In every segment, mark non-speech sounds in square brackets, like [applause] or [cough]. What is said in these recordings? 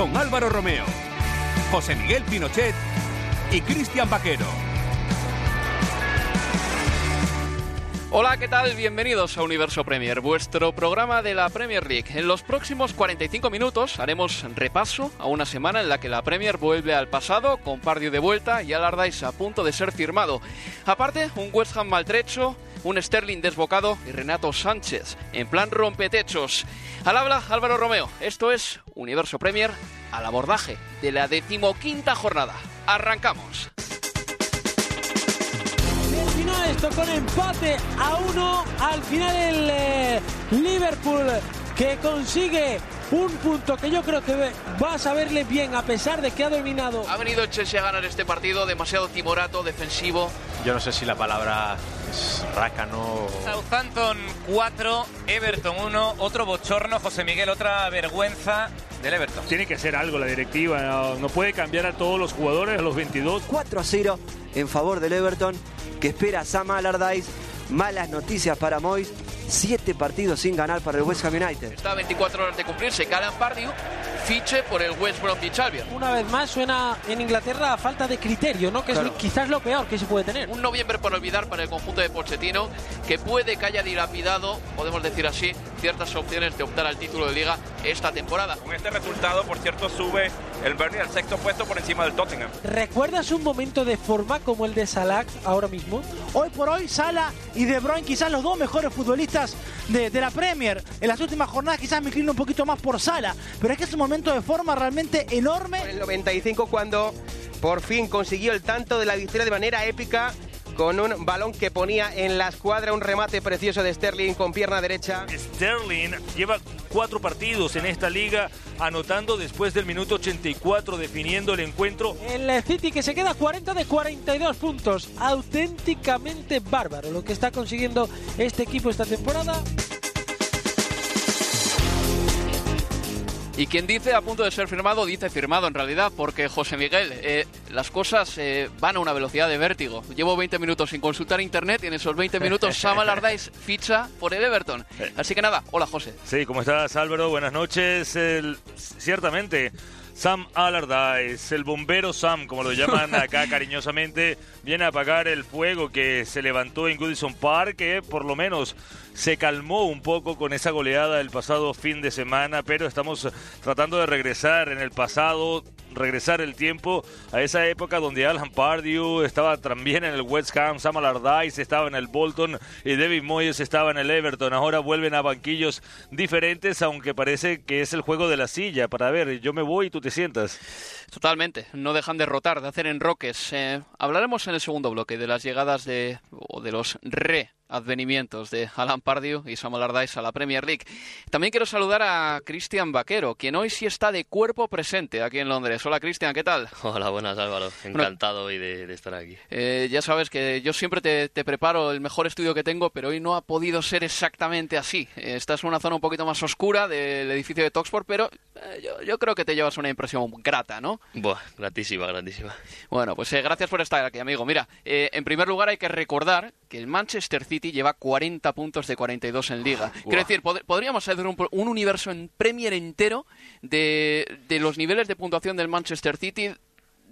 Con Álvaro Romeo, José Miguel Pinochet y Cristian Vaquero. Hola, ¿qué tal? Bienvenidos a Universo Premier, vuestro programa de la Premier League. En los próximos 45 minutos haremos repaso a una semana en la que la Premier vuelve al pasado, con Pardio de vuelta y Allardyce a punto de ser firmado. Aparte, un West Ham maltrecho, un Sterling desbocado y Renato Sánchez en plan rompetechos. Al habla Álvaro Romeo. Esto es Universo Premier al abordaje de la decimoquinta jornada. Arrancamos. Esto con empate a uno. Al final el eh, Liverpool que consigue un punto que yo creo que va a saberle bien a pesar de que ha dominado. Ha venido el Chelsea a ganar este partido demasiado timorato, defensivo. Yo no sé si la palabra rácano. Southampton 4, Everton 1, otro bochorno, José Miguel, otra vergüenza del Everton. Tiene que hacer algo la directiva, no, no puede cambiar a todos los jugadores, a los 22. 4 a 0 en favor del Everton, que espera a Sam Allardyce. Malas noticias para Moyes. Siete partidos sin ganar para el West Ham United. Está a 24 horas de cumplirse. Calan Pardew fiche por el West Bromwich Albion. Una vez más suena en Inglaterra a falta de criterio, ¿no? Que Claro. es quizás lo peor que se puede tener. Un noviembre por olvidar para el conjunto de Pochettino, que puede que haya dilapidado, podemos decir así, ciertas opciones de optar al título de liga esta temporada. Con este resultado, por cierto, sube el Burnley al sexto puesto por encima del Tottenham. ¿Recuerdas un momento de forma como el de Salah ahora mismo? Hoy por hoy, Sala y De Bruyne, quizás los dos mejores futbolistas de, de la Premier. En las últimas jornadas quizás me inclino un poquito más por Sala, pero es que es un momento de forma realmente enorme. En el 95 cuando por fin consiguió el tanto de la victoria de manera épica con un balón que ponía en la escuadra un remate precioso de Sterling con pierna derecha. Sterling lleva cuatro partidos en esta liga, anotando después del minuto 84, definiendo el encuentro. El City que se queda 40 de 42 puntos. Auténticamente bárbaro lo que está consiguiendo este equipo esta temporada. Y quien dice a punto de ser firmado, dice firmado en realidad, porque José Miguel, eh, las cosas eh, van a una velocidad de vértigo. Llevo 20 minutos sin consultar internet y en esos 20 minutos [laughs] Sam Allardyce ficha por el Everton. Así que nada, hola José. Sí, ¿cómo estás Álvaro? Buenas noches. El- ciertamente, Sam Allardyce, el bombero Sam, como lo llaman [laughs] acá cariñosamente, viene a apagar el fuego que se levantó en Goodison Park, que por lo menos se calmó un poco con esa goleada el pasado fin de semana, pero estamos tratando de regresar en el pasado, regresar el tiempo a esa época donde Alan Pardew estaba también en el West Ham, Sam Allardyce estaba en el Bolton y David Moyes estaba en el Everton. Ahora vuelven a banquillos diferentes, aunque parece que es el juego de la silla. Para ver, yo me voy y tú te sientas. Totalmente, no dejan de rotar, de hacer enroques. Eh, hablaremos en el segundo bloque de las llegadas de, o de los readvenimientos de Alan Pardew y Sam Allardyce a la Premier League. También quiero saludar a Cristian Vaquero, quien hoy sí está de cuerpo presente aquí en Londres. Hola Cristian, ¿qué tal? [laughs] Hola, buenas Álvaro. Encantado hoy de, de estar aquí. Eh, ya sabes que yo siempre te, te preparo el mejor estudio que tengo, pero hoy no ha podido ser exactamente así. Eh, estás en una zona un poquito más oscura del edificio de Toxport, pero eh, yo, yo creo que te llevas una impresión grata, ¿no? Buah, gratísima, gratísima. Bueno, pues eh, gracias por estar aquí, amigo. Mira, eh, en primer lugar hay que recordar que el Manchester City City lleva 40 puntos de 42 en Liga. Quiero decir, pod- podríamos hacer un, un universo en Premier entero de, de los niveles de puntuación del Manchester City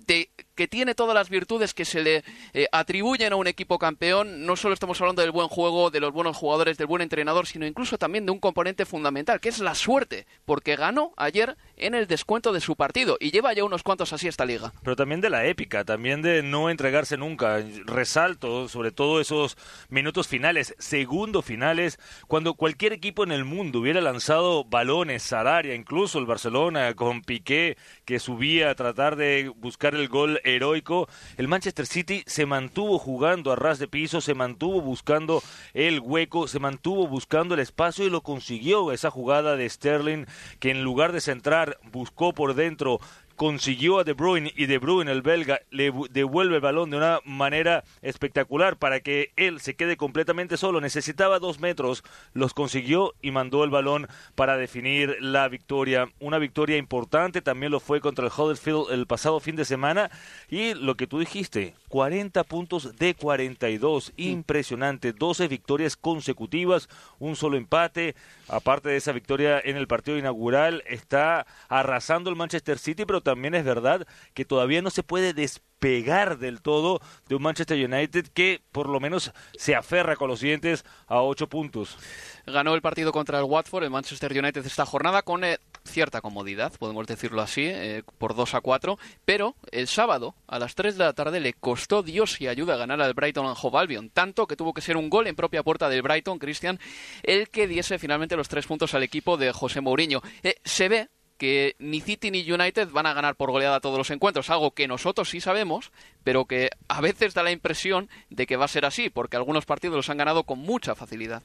de- que tiene todas las virtudes que se le eh, atribuyen a un equipo campeón. No solo estamos hablando del buen juego, de los buenos jugadores, del buen entrenador, sino incluso también de un componente fundamental, que es la suerte, porque ganó ayer en el descuento de su partido y lleva ya unos cuantos así esta liga. Pero también de la épica, también de no entregarse nunca. Resalto sobre todo esos minutos finales, segundos finales, cuando cualquier equipo en el mundo hubiera lanzado balones al área, incluso el Barcelona con Piqué que subía a tratar de buscar el gol heroico, el Manchester City se mantuvo jugando a ras de piso, se mantuvo buscando el hueco, se mantuvo buscando el espacio y lo consiguió. Esa jugada de Sterling que en lugar de centrar buscó por dentro consiguió a De Bruyne y De Bruyne, el belga, le devuelve el balón de una manera espectacular para que él se quede completamente solo. Necesitaba dos metros, los consiguió y mandó el balón para definir la victoria. Una victoria importante, también lo fue contra el Huddersfield el pasado fin de semana. Y lo que tú dijiste, 40 puntos de 42, impresionante, 12 victorias consecutivas, un solo empate. Aparte de esa victoria en el partido inaugural, está arrasando el Manchester City, pero también es verdad que todavía no se puede despegar del todo de un Manchester United que por lo menos se aferra con los dientes a ocho puntos. Ganó el partido contra el Watford, el Manchester United esta jornada con eh, cierta comodidad, podemos decirlo así, eh, por 2 a 4, pero el sábado a las 3 de la tarde le costó Dios y ayuda a ganar al Brighton and Hove tanto que tuvo que ser un gol en propia puerta del Brighton, Christian, el que diese finalmente los tres puntos al equipo de José Mourinho. Eh, se ve que ni City ni United van a ganar por goleada todos los encuentros, algo que nosotros sí sabemos, pero que a veces da la impresión de que va a ser así, porque algunos partidos los han ganado con mucha facilidad.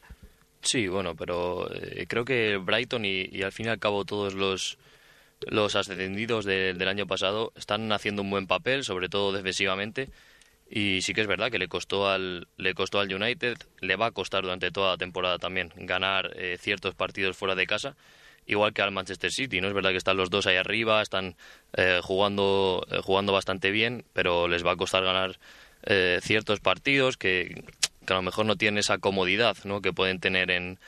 Sí, bueno, pero eh, creo que Brighton y, al fin y al cabo todos los, los ascendidos de- del año pasado están haciendo un buen papel, sobre todo defensivamente. Y sí que es verdad que le costó al, le costó al United, le va a costar durante toda la temporada también ganar eh, ciertos partidos fuera de casa, igual que al Manchester City. No es verdad que están los dos ahí arriba, están eh, jugando, eh, jugando bastante bien, pero les va a costar ganar eh, ciertos partidos que, que a lo mejor no tienen esa comodidad ¿no? que pueden tener en,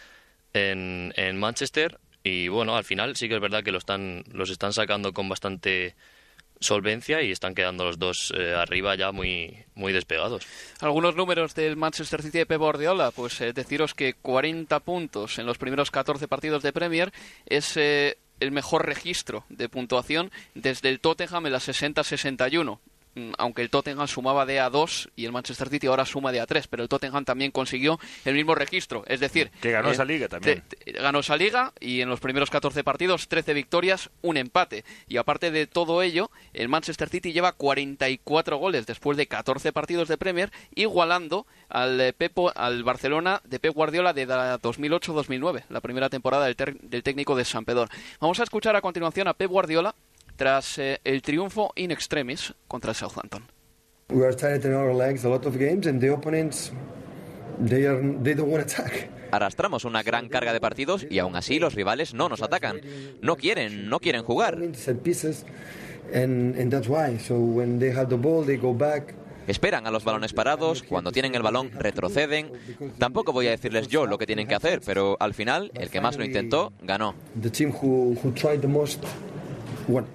en, Manchester. Y bueno, al final sí que es verdad que lo están, los están sacando con bastante solvencia y están quedando los dos eh, arriba ya muy, muy despegados. Algunos números del Manchester City de Pep Guardiola, pues eh, deciros que 40 puntos en los primeros 14 partidos de Premier es eh, el mejor registro de puntuación desde el Tottenham en la 60-61. Mm, Aunque el Tottenham sumaba de A2 y el Manchester City ahora suma de A3, pero el Tottenham también consiguió el mismo registro. Es decir, Que ganó eh, esa liga también. te- te- ganó esa liga y en los primeros 14 partidos 13 victorias, un empate. Y aparte de todo ello, el Manchester City lleva 44 goles después de 14 partidos de Premier, igualando al, eh, Pepo, al Barcelona de Pep Guardiola de la 2008-2009, la primera temporada del, ter- del técnico de San Pedro. Vamos a escuchar a continuación a Pep Guardiola tras eh, el triunfo in extremis contra el Southampton. We are tired in our legs a lot of games, and the opponents, they are they don't want to attack. Arrastramos una gran carga de partidos y aún así los rivales no nos atacan. No quieren, no quieren jugar. And and that's why. So when they have the ball, they go back. Esperan a los balones parados, cuando tienen el balón retroceden. Tampoco voy a decirles yo lo que tienen que hacer, pero al final el que más lo intentó ganó. The team who who tried the most won.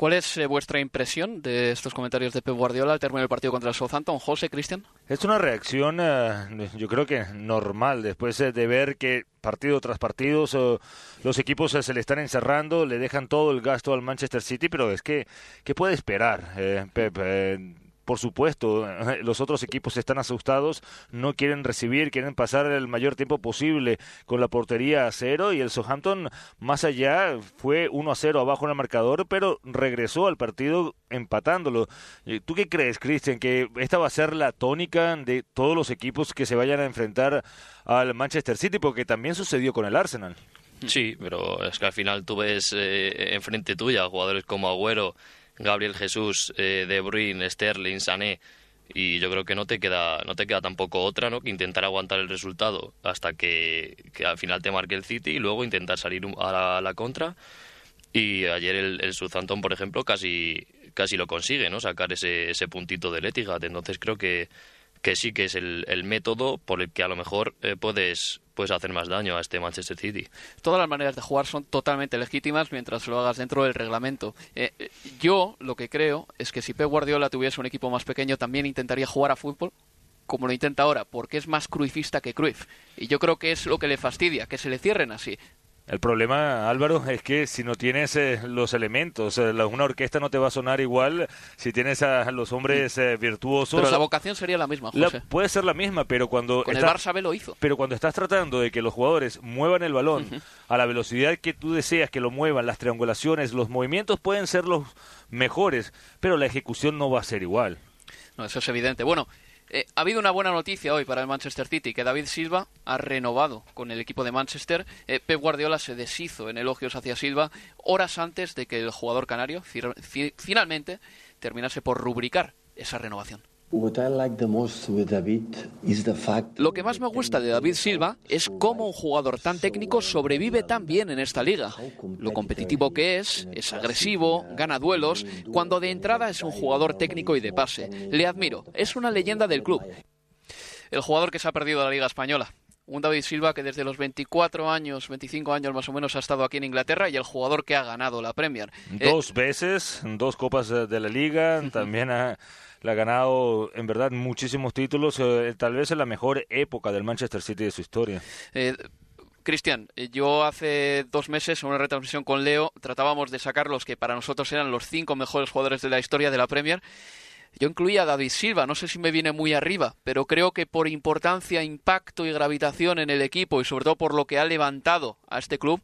¿Cuál es eh, vuestra impresión de estos comentarios de Pep Guardiola al término del partido contra el Southampton? José, Cristian. Es una reacción, eh, yo creo que normal, después eh, de ver que partido tras partido los equipos eh, se le están encerrando, le dejan todo el gasto al Manchester City, pero es que, ¿qué puede esperar, eh, Pep? Por supuesto, [laughs] los otros equipos están asustados, no quieren recibir, quieren pasar el mayor tiempo posible con la portería a cero y el Southampton más allá fue 1 a 0 abajo en el marcador, pero regresó al partido empatándolo. Eh, ¿Tú qué crees, Cristian, que esta va a ser la tónica de todos los equipos que se vayan a enfrentar al Manchester City? Porque también sucedió con el Arsenal. Sí, pero es que al final tú ves eh, enfrente tuya jugadores como Agüero, Gabriel Jesús, eh, De Bruyne, Sterling, Sané y yo creo que no te queda no te queda tampoco otra, ¿no? Que intentar aguantar el resultado hasta que, que al final te marque el City y luego intentar salir a la, a la contra. Y ayer el, el Southampton, por ejemplo, casi casi lo consigue, ¿no? Sacar ese, ese puntito del Etihad. Entonces creo que que sí que es el, el método por el que a lo mejor eh, puedes, puedes hacer más daño a este Manchester City. Todas las maneras de jugar son totalmente legítimas mientras lo hagas dentro del reglamento. Eh, eh, yo lo que creo es que si Pep Guardiola tuviese un equipo más pequeño también intentaría jugar a fútbol como lo intenta ahora, porque es más cruifista que Cruyff. Y yo creo que es lo que le fastidia, que se le cierren así. El problema, Álvaro, es que si no tienes eh, los elementos, eh, la- una orquesta no te va a sonar igual si tienes a los hombres eh, virtuosos. Pero la vocación sería la misma, La- José. puede ser la misma, pero cuando Con el estás- Barça B lo hizo. Pero cuando estás tratando de que los jugadores muevan el balón a la velocidad que tú deseas que lo muevan, las triangulaciones, los movimientos pueden ser los mejores, pero la ejecución no va a ser igual. No, eso es evidente. Bueno, eh, ha habido una buena noticia hoy para el Manchester City, que David Silva ha renovado con el equipo de Manchester. Eh, Pep Guardiola se deshizo en elogios hacia Silva horas antes de que el jugador canario finalmente terminase por rubricar esa renovación. What I like the most with David is the fact Lo que más me gusta de David Silva es cómo un jugador tan técnico sobrevive tan bien en esta liga. Lo competitivo que es, es agresivo, gana duelos, cuando de entrada es un jugador técnico y de pase. Le admiro, es una leyenda del club. El jugador que se ha perdido la liga española. Un David Silva que desde los 24 años, 25 años más o menos ha estado aquí en Inglaterra y el jugador que ha ganado la Premier. Eh, Dos veces, dos copas de la liga, también ha, le ha ganado en verdad muchísimos títulos, eh, tal vez en la mejor época del Manchester City de su historia. Eh, Cristian, eh, yo hace dos meses en una retransmisión con Leo tratábamos de sacar los que para nosotros eran los cinco mejores jugadores de la historia de la Premier. Yo incluía a David Silva, no sé si me viene muy arriba, pero creo que por importancia, impacto y gravitación en el equipo y sobre todo por lo que ha levantado a este club,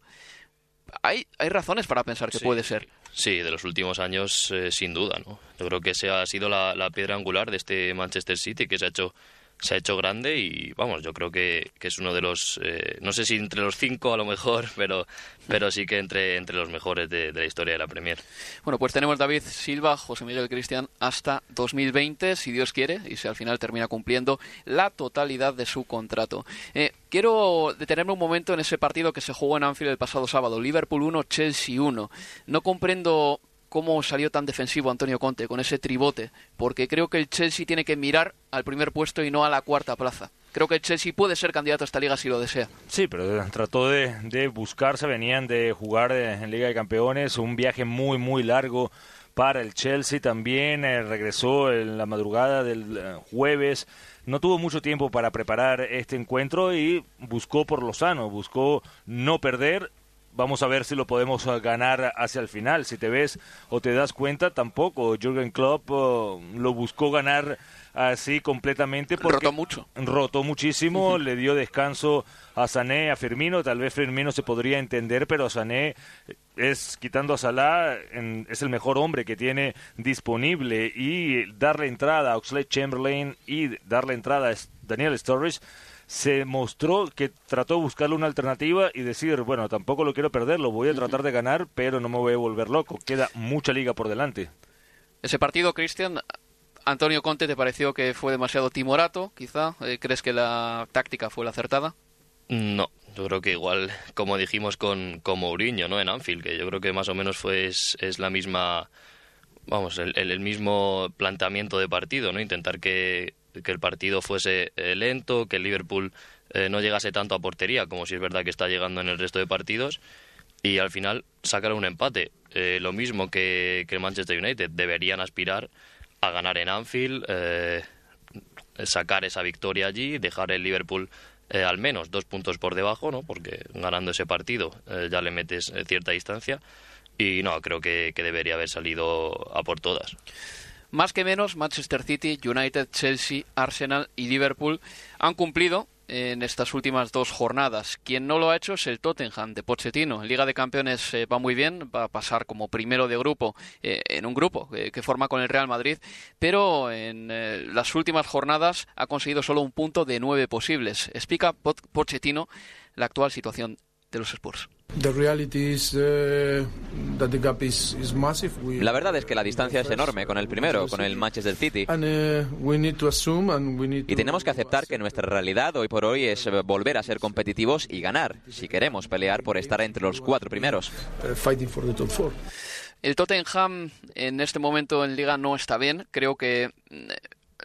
hay, hay razones para pensar que Sí. puede ser. Sí, de los últimos años, eh, sin duda, ¿no? Yo creo que esa ha sido la, la piedra angular de este Manchester City, que se ha hecho se ha hecho grande y vamos, yo creo que, que es uno de los, eh, no sé si entre los cinco a lo mejor, [laughs] pero, pero sí que entre, entre los mejores de, la historia de la Premier. Bueno, pues tenemos David Silva, José Miguel Cristian hasta 2020, si Dios quiere, y si al final termina cumpliendo la totalidad de su contrato. Eh, quiero detenerme un momento en ese partido que se jugó en Anfield el pasado sábado, Liverpool 1, Chelsea 1. No comprendo cómo salió tan defensivo Antonio Conte con ese tribote, porque creo que el Chelsea tiene que mirar al primer puesto y no a la cuarta plaza. Creo que el Chelsea puede ser candidato a esta liga si lo desea. Sí, pero trató de, de buscarse, venían de jugar eh, en Liga de Campeones, un viaje muy, muy largo para el Chelsea también, eh, regresó en la madrugada del eh, jueves, no tuvo mucho tiempo para preparar este encuentro y buscó por lo sano, buscó no perder. Vamos a ver si lo podemos eh, ganar hacia el final. Si te ves o te das cuenta, tampoco. Jürgen Klopp eh, lo buscó ganar así completamente porque Rotó mucho. rotó muchísimo, le dio descanso a Sané, a Firmino, tal vez Firmino se podría entender, pero Sané es quitando a Salah en- es el mejor hombre que tiene disponible y darle entrada a Oxlade Chamberlain y darle entrada a Daniel Sturridge se mostró que trató de buscarle una alternativa y decir, bueno, tampoco lo quiero perder, lo voy a tratar de ganar, pero no me voy a volver loco. Queda mucha liga por delante. Ese partido, Cristian, Antonio Conte, ¿te pareció que fue demasiado timorato, quizá? Eh, ¿Crees que la táctica fue la acertada? No, yo creo que igual, como dijimos con, con Mourinho, ¿no? En Anfield, que yo creo que más o menos fue es, es la misma, vamos, el, el- el mismo planteamiento de partido, ¿no? Intentar que, que el partido fuese eh, lento, que el Liverpool eh, no llegase tanto a portería, como si es verdad que está llegando en el resto de partidos, y al final sacar un empate. Eh, lo mismo que, que el Manchester United, deberían aspirar a ganar en Anfield, eh, sacar esa victoria allí, dejar el Liverpool eh, al menos dos puntos por debajo, ¿no? Porque ganando ese partido eh, ya le metes cierta distancia. Y no, creo que, que debería haber salido a por todas. Más que menos, Manchester City, United, Chelsea, Arsenal y Liverpool han cumplido en estas últimas dos jornadas. Quien no lo ha hecho es el Tottenham de Pochettino. Liga de Campeones eh, va muy bien, va a pasar como primero de grupo eh, en un grupo eh, que forma con el Real Madrid, pero en las últimas jornadas ha conseguido solo un punto de nueve posibles. Explica Pochettino la actual situación de los Spurs. The reality is uh, that the gap is, is massive. We, La verdad es que la distancia es enorme con el primero, con el Manchester City. uh, we need to assume and we need Y tenemos que aceptar que nuestra realidad hoy por hoy es eh, volver a ser competitivos y ganar, si queremos pelear por estar entre los cuatro primeros. uh, fighting for the top four. El Tottenham en este momento en liga no está bien. Creo que mm,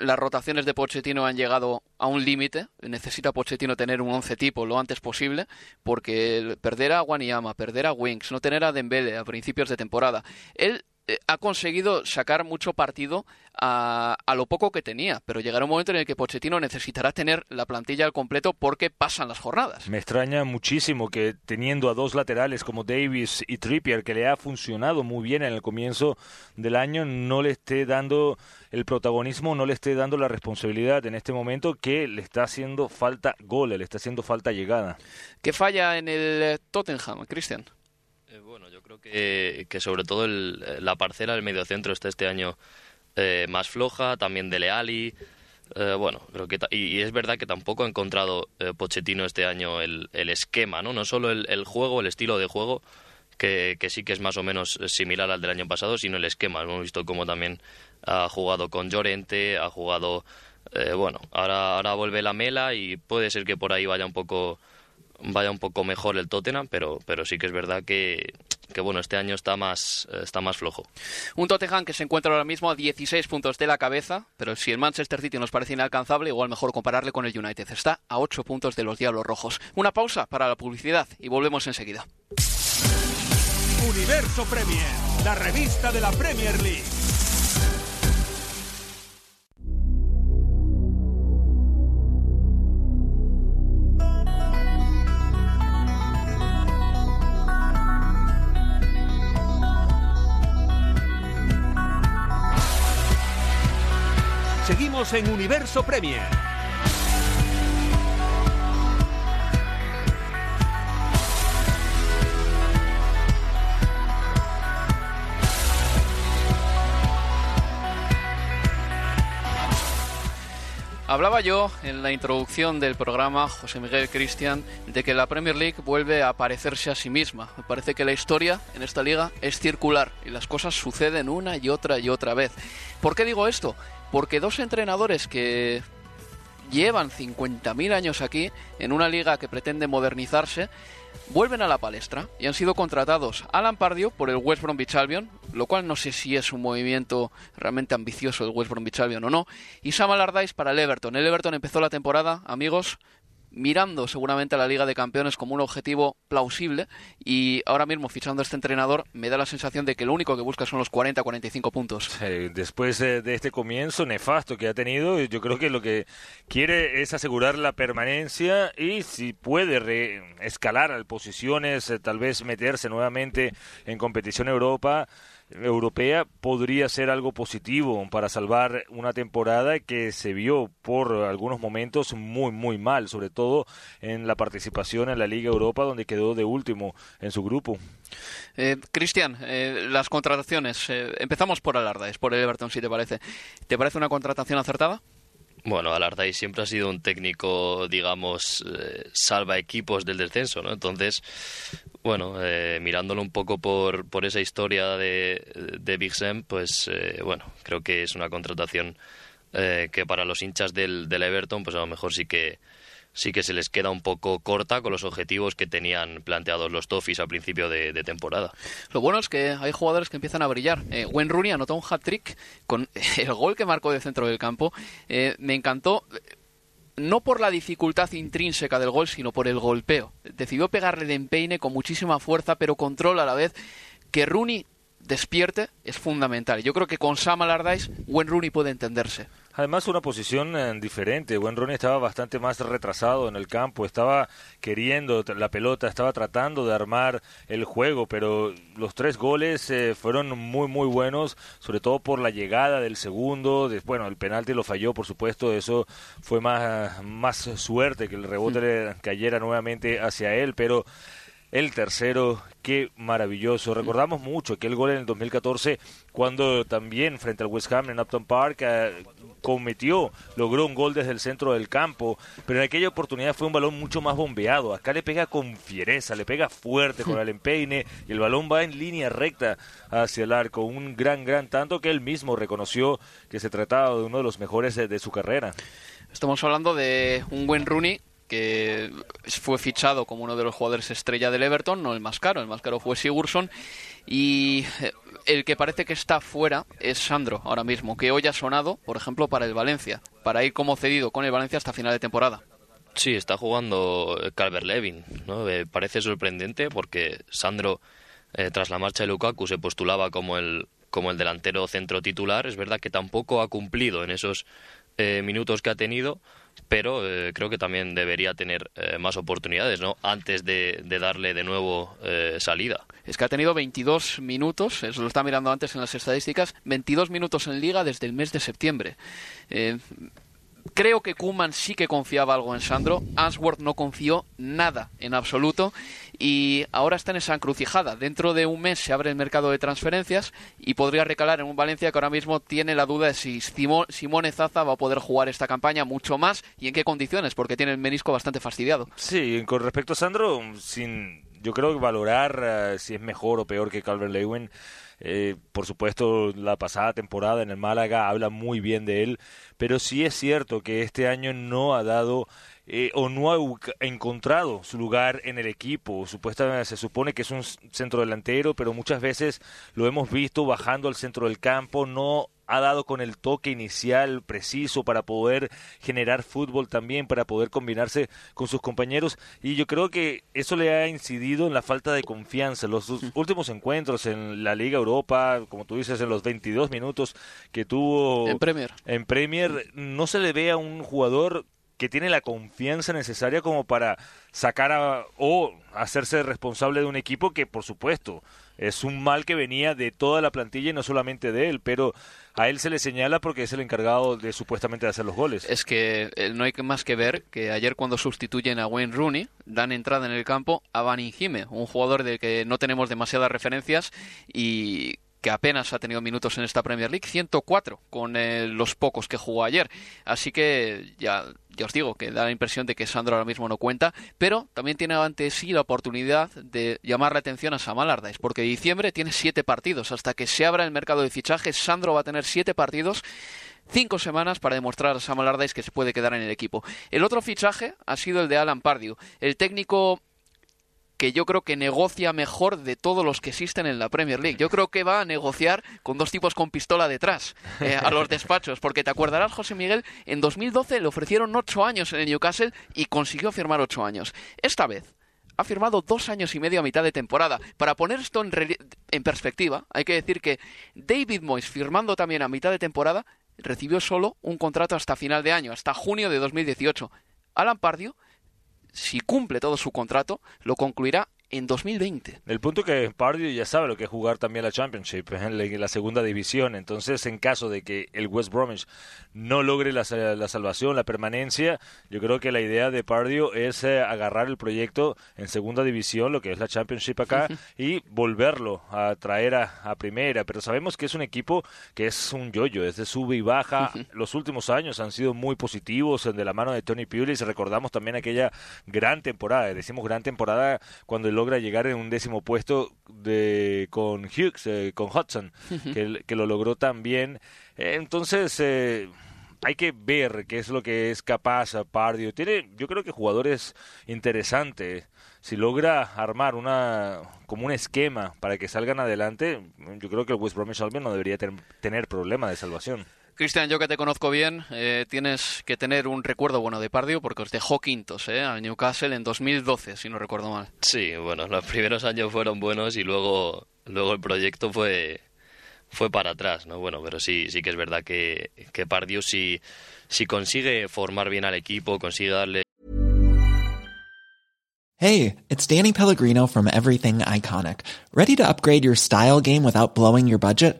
las rotaciones de Pochettino han llegado a un límite. Necesita Pochettino tener un once tipo lo antes posible, porque perder a Wanyama, perder a Winks, no tener a Dembele a principios de temporada. Él ha conseguido sacar mucho partido a, a, lo poco que tenía, pero llegará un momento en el que Pochettino necesitará tener la plantilla al completo porque pasan las jornadas. Me extraña muchísimo que teniendo a dos laterales como Davis y Trippier, que le ha funcionado muy bien en el comienzo del año, no le esté dando el protagonismo, no le esté dando la responsabilidad en este momento que le está haciendo falta goles, le está haciendo falta llegada. ¿Qué falla en el Tottenham, Cristian? bueno, yo creo que, que sobre todo el, la parcela del mediocentro está este año eh, más floja, también de Leali. Eh, bueno, creo que y, y, es verdad que tampoco ha encontrado eh, Pochettino este año el, el, esquema, ¿no? No solo el, el, juego, el estilo de juego, que, que, sí que es más o menos similar al del año pasado, sino el esquema. Hemos visto cómo también ha jugado con Llorente, ha jugado... bueno, ahora, ahora vuelve la mela y puede ser que por ahí vaya un poco vaya un poco mejor el Tottenham, pero, pero sí que es verdad que, que bueno, este año está más, está más flojo. Un Tottenham que se encuentra ahora mismo a 16 puntos de la cabeza, pero si el Manchester City nos parece inalcanzable, igual mejor compararle con el United. Está a 8 puntos de los Diablos Rojos. Una pausa para la publicidad y volvemos enseguida. Universo Premier, la revista de la Premier League. En Universo Premier. Hablaba yo en la introducción del programa, José Miguel Cristian, de que la Premier League vuelve a parecerse a sí misma. Me parece que la historia en esta liga es circular y las cosas suceden una y otra y otra vez. ¿Por qué digo esto? Porque dos entrenadores que llevan 50.000 años aquí, en una liga que pretende modernizarse, vuelven a la palestra y han sido contratados Alan Pardio por el West Bromwich Albion, lo cual no sé si es un movimiento realmente ambicioso del West Bromwich Albion o no, y Sam Allardyce para el Everton. El Everton empezó la temporada, amigos, mirando seguramente a la Liga de Campeones como un objetivo plausible y ahora mismo fichando a este entrenador me da la sensación de que lo único que busca son los 40-45 puntos. Sí, después de, este comienzo nefasto que ha tenido, yo creo que lo que quiere es asegurar la permanencia y si puede re escalar a posiciones, eh, tal vez meterse nuevamente en competición Europa europea podría ser algo positivo para salvar una temporada que se vio por algunos momentos muy muy mal, sobre todo en la participación en la Liga Europa donde quedó de último en su grupo. Eh, Cristian, eh, las contrataciones, eh, empezamos por Alardaes, por el Everton si te parece. ¿Te parece una contratación acertada? Bueno, Alarday siempre ha sido un técnico, digamos, eh, salva equipos del descenso, ¿no? Entonces, bueno, eh, mirándolo un poco por, por esa historia de, de Big Sam, pues, eh, bueno, creo que es una contratación que para los hinchas del, del Everton, pues a lo mejor sí que sí que se les queda un poco corta con los objetivos que tenían planteados los Toffees al principio de, temporada. Lo bueno es que hay jugadores que empiezan a brillar. Eh, Wayne Rooney anotó un hat-trick con [laughs] el gol que marcó de centro del campo. Eh, me encantó no por la dificultad intrínseca del gol, sino por el golpeo. Decidió pegarle de empeine con muchísima fuerza, pero controla a la vez que Rooney despierte es fundamental. Yo creo que con Sam Allardyce, Wayne Rooney puede entenderse. Además, una posición eh, diferente. Buen Rooney estaba bastante más retrasado en el campo, estaba queriendo la pelota, estaba tratando de armar el juego, pero los tres goles eh, fueron muy, muy buenos, sobre todo por la llegada del segundo. De, bueno, el penalti lo falló, por supuesto, eso fue más, más suerte que el rebote le cayera nuevamente hacia él, pero el tercero, qué maravilloso. Recordamos mucho aquel gol en el 2014 cuando también frente al West Ham en Upton Park eh, cometió, logró un gol desde el centro del campo, pero en aquella oportunidad fue un balón mucho más bombeado. Acá le pega con fiereza, le pega fuerte con el empeine y el balón va en línea recta hacia el arco. Un gran, gran tanto que él mismo reconoció que se trataba de uno de los mejores de, de su carrera. Estamos hablando de un buen Rooney que fue fichado como uno de los jugadores estrella del Everton, no el más caro, el más caro fue Sigurdsson. Y eh, el que parece que está fuera es Sandro ahora mismo, que hoy ha sonado, por ejemplo, para el Valencia, para ir como cedido con el Valencia hasta final de temporada. Sí, está jugando Calvert Levin, ¿no? Eh, parece sorprendente porque Sandro, eh, tras la marcha de Lukaku, se postulaba como el, como el delantero centro titular. Es verdad que tampoco ha cumplido en esos eh, minutos que ha tenido, pero eh, creo que también debería tener eh, más oportunidades, ¿no? Antes de, darle de nuevo eh, salida. Es que ha tenido 22 minutos, eso lo está mirando antes en las estadísticas, 22 minutos en liga desde el mes de septiembre. Creo que Kuman sí que confiaba algo en Sandro, Answorth no confió nada en absoluto y ahora está en esa encrucijada. Dentro de un mes se abre el mercado de transferencias y podría recalar en un Valencia que ahora mismo tiene la duda de si Simo- Simone Zaza va a poder jugar esta campaña mucho más y en qué condiciones, porque tiene el menisco bastante fastidiado. Sí, con respecto a Sandro, sin, yo creo que valorar eh, si es mejor o peor que Calvert Lewin. Eh, por supuesto, la pasada temporada en el Málaga habla muy bien de él, pero sí es cierto que este año no ha dado eh, o no ha encontrado su lugar en el equipo. Supuestamente se supone que es un centro delantero, pero muchas veces lo hemos visto bajando al centro del campo, no ha dado con el toque inicial preciso para poder generar fútbol también, para poder combinarse con sus compañeros y yo creo que eso le ha incidido en la falta de confianza. Los últimos encuentros en la Liga Europa, como tú dices, en los 22 minutos que tuvo En Premier. en Premier, no se le ve a un jugador que tiene la confianza necesaria como para sacar a, o hacerse responsable de un equipo que por supuesto es un mal que venía de toda la plantilla y no solamente de él, pero a él se le señala porque es el encargado de supuestamente de hacer los goles. Es que eh, no hay más que ver que ayer cuando sustituyen a Wayne Rooney dan entrada en el campo a Van Inghime, un jugador del que no tenemos demasiadas referencias y que apenas ha tenido minutos en esta Premier League, 104 con eh, los pocos que jugó ayer. Así que ya, ya os digo que da la impresión de que Sandro ahora mismo no cuenta, pero también tiene ante sí la oportunidad de llamar la atención a Sam Allardyce, porque diciembre tiene siete partidos. Hasta que se abra el mercado de fichajes, Sandro va a tener siete partidos cinco semanas para demostrar a Sam Allardyce que se puede quedar en el equipo. El otro fichaje ha sido el de Alan Pardew, el técnico que yo creo que negocia mejor de todos los que existen en la Premier League. Yo creo que va a negociar con dos tipos con pistola detrás eh, a los despachos, porque te acordarás, José Miguel, en 2012 le ofrecieron ocho años en el Newcastle y consiguió firmar ocho años. Esta vez ha firmado dos años y medio a mitad de temporada. Para poner esto en, en perspectiva, hay que decir que David Moyes, firmando también a mitad de temporada, recibió solo un contrato hasta final de año, hasta junio de 2018. Alan Pardew, si cumple todo su contrato, lo concluirá en 2020. El punto que Pardew ya sabe lo que es jugar también la Championship en la, en la segunda división. Entonces, en caso de que el West Bromwich no logre la, la salvación, la permanencia, yo creo que la idea de Pardew es eh, agarrar el proyecto en segunda división, lo que es la Championship acá, y volverlo a traer a, a primera. Pero sabemos que es un equipo que es un yoyo, es de sube y baja. Los últimos años han sido muy positivos eh, de la mano de Tony Pulis. Recordamos también aquella gran temporada, decimos gran temporada cuando logra llegar en un décimo puesto de con Hughes, eh, con Hudson, que, que lo logró también. Entonces, eh, hay que ver qué es lo que es capaz a Pardio. Tiene, yo creo que jugadores interesantes. Si logra armar una como un esquema para que salgan adelante, yo creo que el West Bromwich Albion no debería ten- tener problema de salvación. Cristian, yo que te conozco bien, eh, tienes que tener un recuerdo bueno de Pardew porque os dejó quintos eh, al Newcastle en 2012, si no recuerdo mal. Sí, bueno, los primeros años fueron buenos y luego, luego el proyecto fue, fue para atrás, ¿no? Bueno, pero sí, sí que es verdad que, que Pardew si, si consigue formar bien al equipo, consigue darle Hey, it's Danny Pellegrino from Everything Iconic. Ready to upgrade your style game without blowing your budget?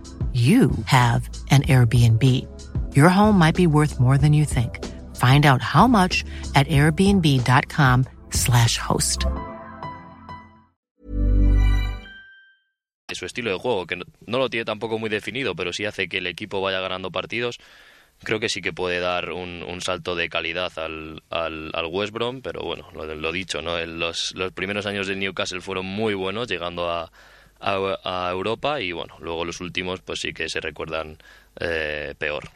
you have an Airbnb. Your home might be worth more than you think. Find out how much at airbnb.com/slash host. Su estilo de juego, que no, no, lo tiene tampoco muy definido, pero sí hace que el equipo vaya ganando partidos. Creo que sí que puede dar un, un salto de calidad al, al, al, West Brom, pero bueno, lo, lo dicho, ¿no? Los, los primeros años del Newcastle fueron muy buenos, llegando a, a, a, Europa y bueno, luego los últimos pues sí que se recuerdan eh, peor.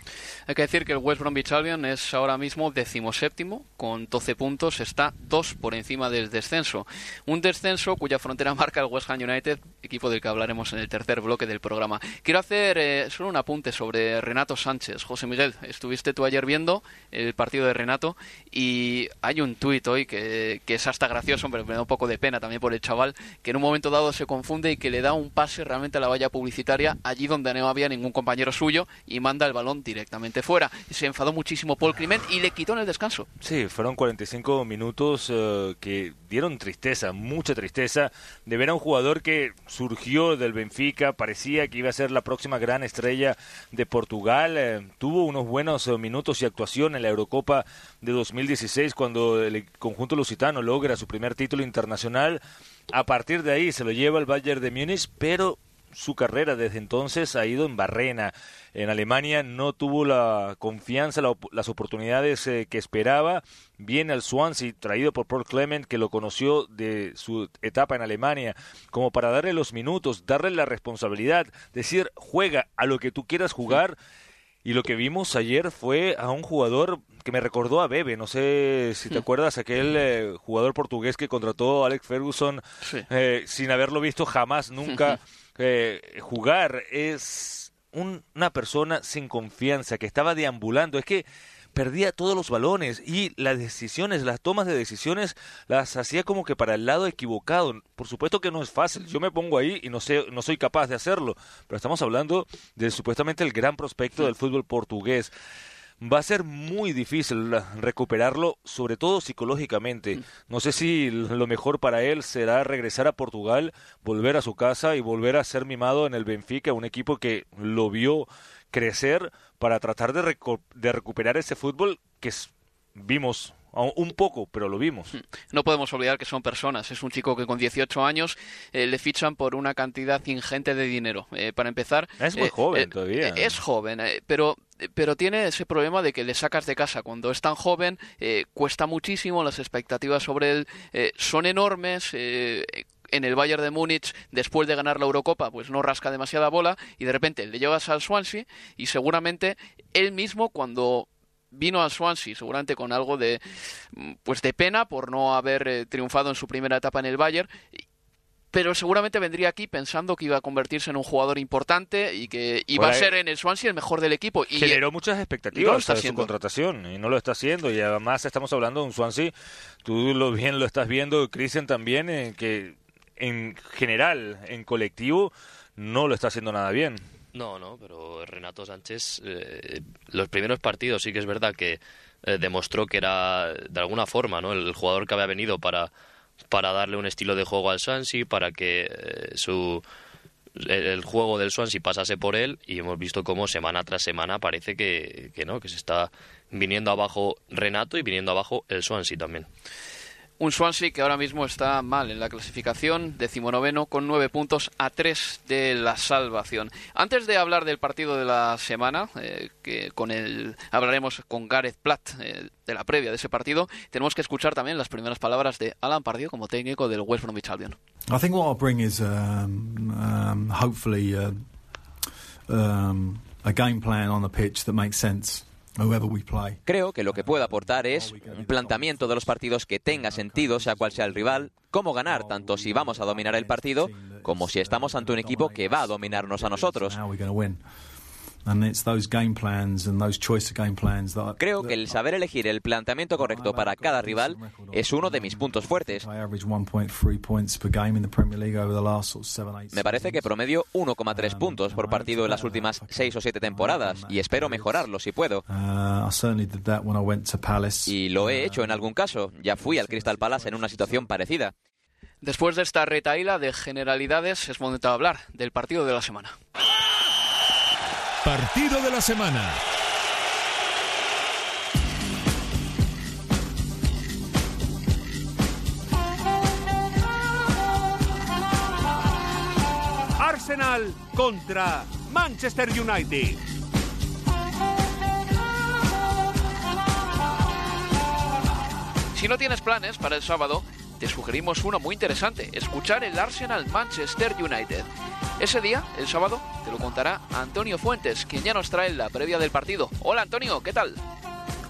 Hay que decir que el West Bromwich Albion es ahora mismo decimoséptimo con 12 puntos, está dos por encima del descenso. Un descenso cuya frontera [laughs] marca el West Ham United, equipo del que hablaremos en el tercer bloque del programa. Quiero hacer eh, solo un apunte sobre Renato Sánchez. José Miguel, estuviste tú ayer viendo el partido de Renato y hay un tuit hoy que, que es hasta gracioso, pero me da un poco de pena también por el chaval, que en un momento dado se confunde y que le da un pase realmente a la valla publicitaria allí donde no había ningún compañero suyo y manda el balón directamente fuera. Se enfadó muchísimo Paul Clement y le quitó en el descanso. Sí, fueron 45 minutos uh, que dieron tristeza, mucha tristeza, de ver a un jugador que surgió del Benfica, parecía que iba a ser la próxima gran estrella de Portugal, eh, tuvo unos buenos uh, minutos y actuación en la Eurocopa de 2016 cuando el conjunto lusitano logra su primer título internacional. A partir de ahí se lo lleva el Bayern de Múnich, pero su carrera desde entonces ha ido en barrena. En Alemania no tuvo la confianza, la, las oportunidades eh, que esperaba. Viene al Swansea, traído por Paul Clement, que lo conoció de su etapa en Alemania, como para darle los minutos, darle la responsabilidad, decir, juega a lo que tú quieras jugar. Y lo que vimos ayer fue a un jugador que me recordó a Bebe. No sé si te acuerdas, aquel eh, jugador portugués que contrató a Alex Ferguson sí. eh, sin haberlo visto jamás, nunca [laughs] eh, jugar. Es un, una persona sin confianza que estaba deambulando. Es que perdía todos los balones y las decisiones, las tomas de decisiones las hacía como que para el lado equivocado. Por supuesto que no es fácil. Yo me pongo ahí y no sé, no soy capaz de hacerlo, pero estamos hablando de supuestamente el gran prospecto del fútbol portugués. Va a ser muy difícil recuperarlo, sobre todo psicológicamente. No sé si lo mejor para él será regresar a Portugal, volver a su casa y volver a ser mimado en el Benfica, un equipo que lo vio crecer para tratar de, recu de recuperar ese fútbol que vimos un poco, pero lo vimos. No podemos olvidar que son personas. Es un chico que con 18 años eh, le fichan por una cantidad ingente de dinero. Eh, para empezar... Es muy eh, joven todavía. Es joven, pero pero tiene ese problema de que le sacas de casa cuando es tan joven, eh, cuesta muchísimo, las expectativas sobre él eh, son enormes. Eh, en el Bayern de Múnich, después de ganar la Eurocopa, pues no rasca demasiada bola y de repente le llevas al Swansea y seguramente él mismo cuando vino al Swansea seguramente con algo de pues de pena por no haber eh, triunfado en su primera etapa en el Bayern pero seguramente vendría aquí pensando que iba a convertirse en un jugador importante y que iba Bueno, a ser en el Swansea el mejor del equipo. Y Generó muchas expectativas no lo está de su contratación y no lo está haciendo. Y además estamos hablando de un Swansea, tú lo bien lo estás viendo, Christian también, eh, que en general, en colectivo, no lo está haciendo nada bien. No, no, pero Renato Sánchez, eh, los primeros partidos sí que es verdad que eh, demostró que era de alguna forma ¿no? el jugador que había venido para, para darle un estilo de juego al Swansea, para que eh, su el, juego del Swansea pasase por él y hemos visto cómo semana tras semana parece que, que no, que se está viniendo abajo Renato y viniendo abajo el Swansea también. Un Swansea que ahora mismo está mal en la clasificación, decimonoveno con nueve puntos a tres de la salvación. Antes de hablar del partido de la semana, eh, que con el hablaremos con Gareth Platt eh, de la previa de ese partido, tenemos que escuchar también las primeras palabras de Alan Pardew como técnico del West Bromwich Albion. I think what I'll bring is um, um, hopefully uh, um, a game plan on the pitch that makes sense. Creo que lo que puedo aportar es un planteamiento de los partidos que tenga sentido, sea cual sea el rival, cómo ganar, tanto si vamos a dominar el partido como si estamos ante un equipo que va a dominarnos a nosotros. Creo que el saber elegir el planteamiento correcto para cada rival es uno de mis puntos fuertes. Me parece que promedio 1,3 puntos por partido en las últimas 6 o 7 temporadas y espero mejorarlo si puedo. Y lo he hecho en algún caso. Ya fui al Crystal Palace en una situación parecida. Después de esta retaíla de generalidades, es momento de hablar del partido de la semana. Partido de la semana. Arsenal contra Manchester United. Si no tienes planes para el sábado, te sugerimos uno muy interesante, escuchar el Arsenal Manchester United. Ese día, el sábado, te lo contará Antonio Fuentes, quien ya nos trae la previa del partido. Hola Antonio, ¿qué tal?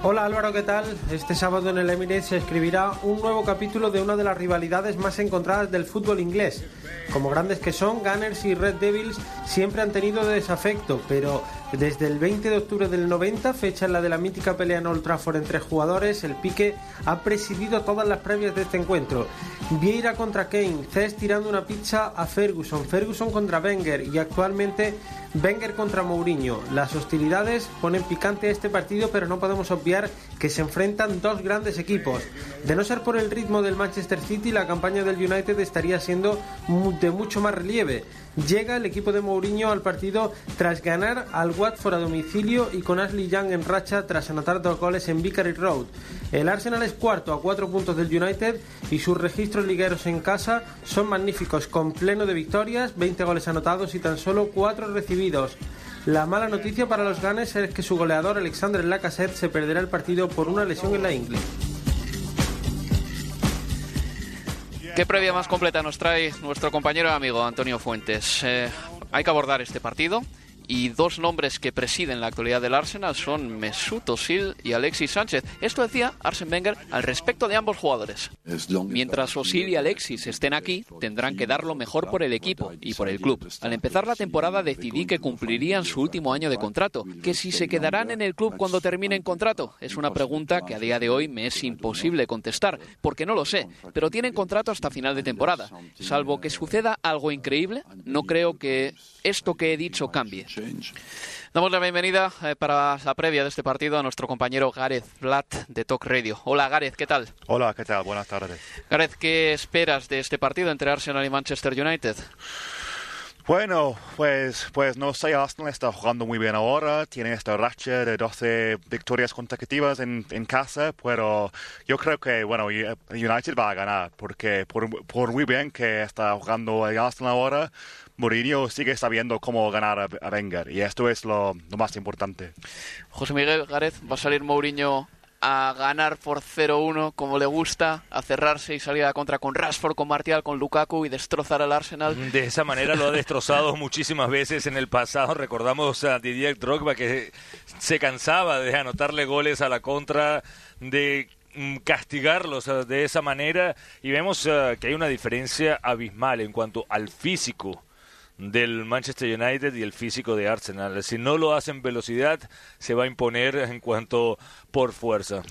Hola Álvaro, ¿qué tal? Este sábado en el Emirates se escribirá un nuevo capítulo de una de las rivalidades más encontradas del fútbol inglés. Como grandes que son, Gunners y Red Devils siempre han tenido desafecto, pero desde el 20 de octubre del 90, fecha en la de la mítica pelea en Old Trafford entre jugadores, el pique ha presidido todas las previas de este encuentro. Vieira contra Kane, Cés tirando una pizza a Ferguson, Ferguson contra Wenger y actualmente Wenger contra Mourinho. Las hostilidades ponen picante a este partido, pero no podemos obviar que se enfrentan dos grandes equipos. De no ser por el ritmo del Manchester City, la campaña del United estaría siendo de mucho más relieve. Llega el equipo de Mourinho al partido tras ganar al Watford a domicilio y con Ashley Young en racha tras anotar dos goles en Vickery Road. El Arsenal es cuarto a cuatro puntos del United y sus registros ligueros en casa son magníficos, con pleno de victorias, 20 goles anotados y tan solo 4 recibidos. La mala noticia para los ganes es que su goleador Alexander Lacazette se perderá el partido por una lesión en la ingle. ¿Qué previa más completa nos trae nuestro compañero y amigo Antonio Fuentes? Eh, hay que abordar este partido y dos nombres que presiden la actualidad del Arsenal son Mesut Özil y Alexis Sánchez. Esto decía Arsene Wenger al respecto de ambos jugadores. Mientras Özil y Alexis estén aquí, tendrán que dar lo mejor por el equipo y por el club. Al empezar la temporada decidí que cumplirían su último año de contrato, que si se quedarán en el club cuando terminen contrato. Es una pregunta que a día de hoy me es imposible contestar, porque no lo sé, pero tienen contrato hasta final de temporada. Salvo que suceda algo increíble, no creo que esto que he dicho cambie. Damos la bienvenida eh, para la previa de este partido a nuestro compañero Gareth Blatt de Talk Radio. Hola Gareth, ¿qué tal? Hola, ¿qué tal? Buenas tardes. Gareth, ¿qué esperas de este partido entre Arsenal y Manchester United? Bueno, pues, pues no sé, Arsenal está jugando muy bien ahora, tiene esta racha de 12 victorias consecutivas en, en casa, pero yo creo que, bueno, United va a ganar, porque por, por muy bien que está jugando el Arsenal ahora, Mourinho sigue sabiendo cómo ganar a, Wenger y esto es lo, más importante. José Miguel Gareth, ¿va a salir Mourinho a ganar por 0-1 como le gusta, a cerrarse y salir a la contra con Rashford, con Martial, con Lukaku y destrozar al Arsenal. De esa manera lo ha destrozado [laughs] muchísimas veces en el pasado. Recordamos a Didier Drogba que se cansaba de anotarle goles a la contra, de mm, castigarlos eh, de esa manera y vemos eh, que hay una diferencia abismal en cuanto al físico del Manchester United y el físico de Arsenal. Si no lo hacen velocidad, se va a imponer en cuanto por fuerza.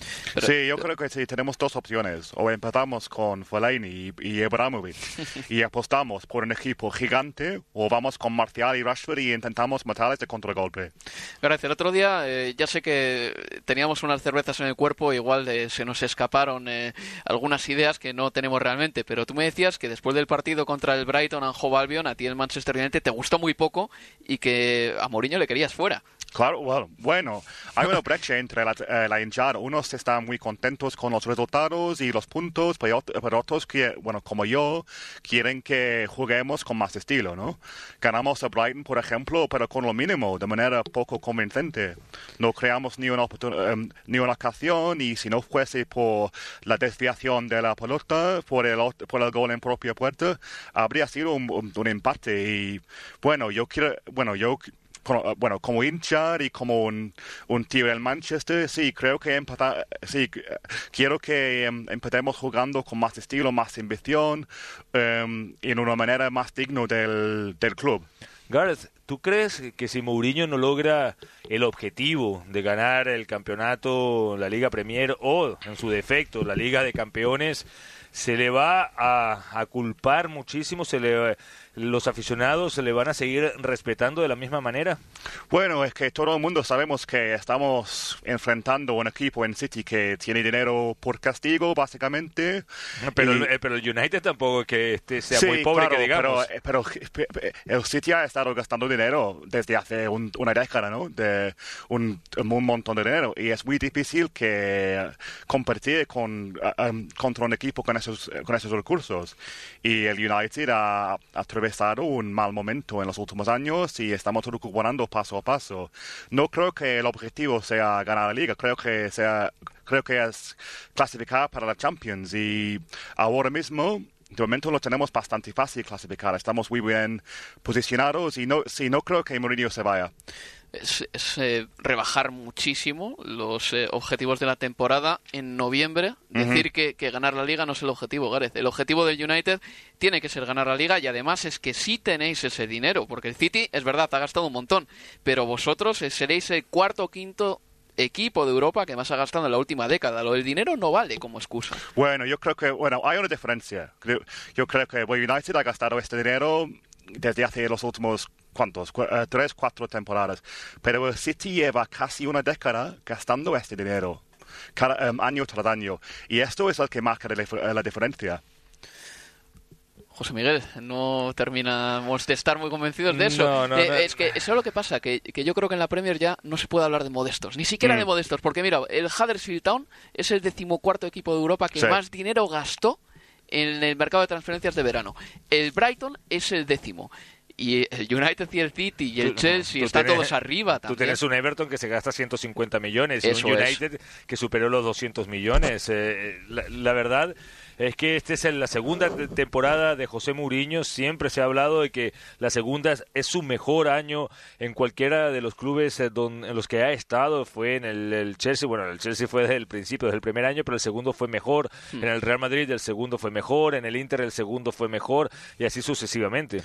sí, yo creo que sí, tenemos dos opciones. O empezamos con Fellaini y, y Abramovich [laughs] y apostamos por un equipo gigante, o vamos con Martial y Rashford y intentamos matarles de contragolpe. Gracias. El otro día, eh, ya sé que teníamos unas cervezas en el cuerpo, igual eh, se nos escaparon eh, algunas ideas que no tenemos realmente, pero tú me decías que después del partido contra el Brighton and Hove Albion, a ti el Manchester United te gustó muy poco y que a Mourinho le querías fuera. Claro, bueno, bueno, hay una brecha entre la, eh, hinchada. Unos están muy contentos con los resultados y los puntos, pero, ot- pero otros, que, bueno, como yo, quieren que juguemos con más estilo, ¿no? Ganamos a Brighton, por ejemplo, pero con lo mínimo, de manera poco convincente. No creamos ni una, em, ni una ocasión y si no fuese por la desviación de la pelota, por el, por el gol en propia puerta, habría sido un, un- un empate. Y bueno, yo quiero, bueno, yo como- bueno, como hincha y como un, un tío del Manchester, sí, creo que empata, sí, eh, quiero que em, empecemos jugando con más estilo, más ambición, em, y en una manera más digno del, del club. Gareth, ¿tú crees que si Mourinho no logra el objetivo de ganar el campeonato, la Liga Premier o, en su defecto, la Liga de Campeones, se le va a, a culpar muchísimo? Se le, ¿Los aficionados se le van a seguir respetando de la misma manera? Bueno, es que todo el mundo sabemos que estamos enfrentando un equipo en City que tiene dinero por castigo, básicamente. Pero, Y- el- eh, pero el United tampoco que este sea Sí, muy pobre, claro, que digamos. Pero, eh, pero, eh, el City ha estado gastando dinero desde hace un- una década, ¿no? De un, un montón de dinero. Y es muy difícil que competir con, ah, um, contra un equipo con esos, con esos recursos. Y el United ha atravesado un mal momento en los últimos años y estamos recuperando paso a paso. No creo que el objetivo sea ganar la liga, creo que sea creo que es clasificar para la Champions y ahora mismo de momento lo tenemos bastante fácil clasificar. Estamos muy bien posicionados y no, sí, no creo que Mourinho se vaya. es, es, eh, rebajar muchísimo los eh, objetivos de la temporada en noviembre. Ujú. Decir que, que ganar la liga no es el objetivo, Gareth. El objetivo del United tiene que ser ganar la liga y además es que sí tenéis ese dinero, porque el City es verdad, ha gastado un montón, pero vosotros eh, seréis el cuarto o quinto equipo de Europa que más ha gastado en la última década. Lo del dinero no vale como excusa. Bueno, yo creo que, bueno, hay una diferencia. Yo creo que United ha gastado este dinero desde hace los últimos, ¿cuántos? Cu- eh, tres, cuatro temporadas. Pero el City lleva casi una década gastando este dinero, cada, em, año tras año. Y esto es lo que marca la, dif- la diferencia. José Miguel, no terminamos de estar muy convencidos de eso. No, no, Eh, no. Es que eso es lo que pasa, que, que yo creo que en la Premier ya no se puede hablar de modestos, ni siquiera Mm. de modestos, porque mira, el Huddersfield Town es el decimocuarto equipo de Europa que Sí. más dinero gastó en el mercado de transferencias de verano. El Brighton es el décimo. Y el United y el City y el Tú- Chelsea tú están tenés- todos arriba Tú también. tienes un Everton que se gasta 150 millones y un es. United que superó los 200 millones. Eh, la, la verdad es que esta es la segunda te- temporada de José Mourinho. Siempre se ha hablado de que la segunda es- su mejor año en cualquiera de los clubes eh, don- en los que ha estado. Fue en el, el Chelsea, bueno, el Chelsea fue desde el principio, desde el primer año, pero el segundo fue mejor. Hmm. En el Real Madrid el segundo fue mejor, en el Inter el segundo fue mejor y así sucesivamente.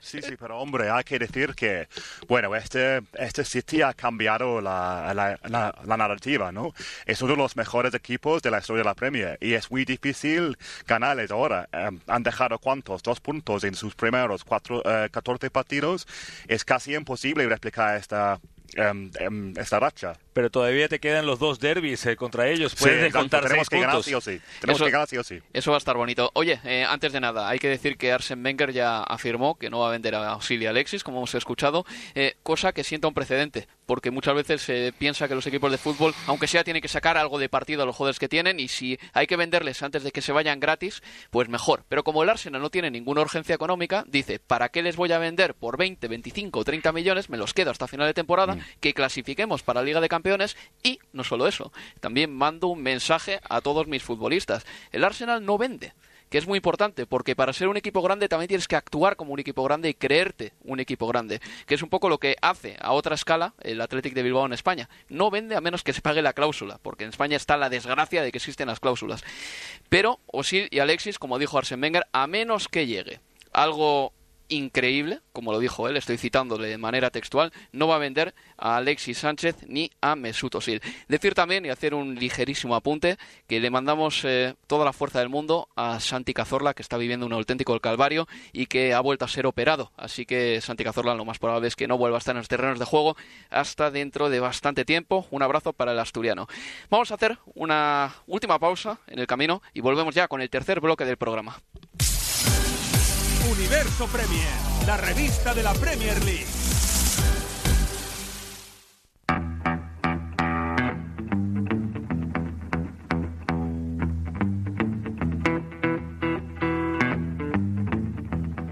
Sí, sí, pero hombre, hay que decir que, bueno, este, este City ha cambiado la, la, la- la narrativa, ¿no? Es uno de los mejores equipos de la historia de la Premier y es muy difícil ganarles ahora. Eh, han dejado cuántos, dos puntos en sus primeros cuatro, eh, 14 partidos. Es casi imposible replicar esta, em, em, esta racha. Pero todavía te quedan los dos derbis eh, contra ellos. Puedes contar tenemos seis que ganar sí o sí. Tenemos Eso- que ganar sí o sí. Eso va a estar bonito. Oye, eh, antes de nada, hay que decir que Arsen Wenger ya afirmó que no va a vender a Auxilia Alexis, como hemos escuchado, eh, cosa que sienta un precedente, porque muchas veces se piensa que los equipos de fútbol, aunque sea, tienen que sacar algo de partido a los jugadores que tienen, y si hay que venderles antes de que se vayan gratis, pues mejor. Pero como el Arsenal no tiene ninguna urgencia económica, dice, ¿para qué les voy a vender por 20, 25 o 30 millones? Me los quedo hasta final de temporada, que clasifiquemos para la Liga de Campeones y no solo eso, también mando un mensaje a todos mis futbolistas. El Arsenal no vende, que es muy importante, porque para ser un equipo grande también tienes que actuar como un equipo grande y creerte un equipo grande, que es un poco lo que hace a otra escala el Athletic de Bilbao en España. No vende a menos que se pague la cláusula, porque en España está la desgracia de que existen las cláusulas. Pero Osil y Alexis, como dijo Arsen Wenger, a menos que llegue algo increíble, como lo dijo él, estoy citándole de manera textual, no va a vender a Alexis Sánchez ni a Mesut Özil. Decir también y hacer un ligerísimo apunte que le mandamos eh, toda la fuerza del mundo a Santi Cazorla, que está viviendo un auténtico calvario y que ha vuelto a ser operado. Así que Santi Cazorla lo más probable es que no vuelva a estar en los terrenos de juego hasta dentro de bastante tiempo. Un abrazo para el asturiano. Vamos a hacer una última pausa en el camino y volvemos ya con el tercer bloque del programa. Universo Premier, la revista de la Premier League.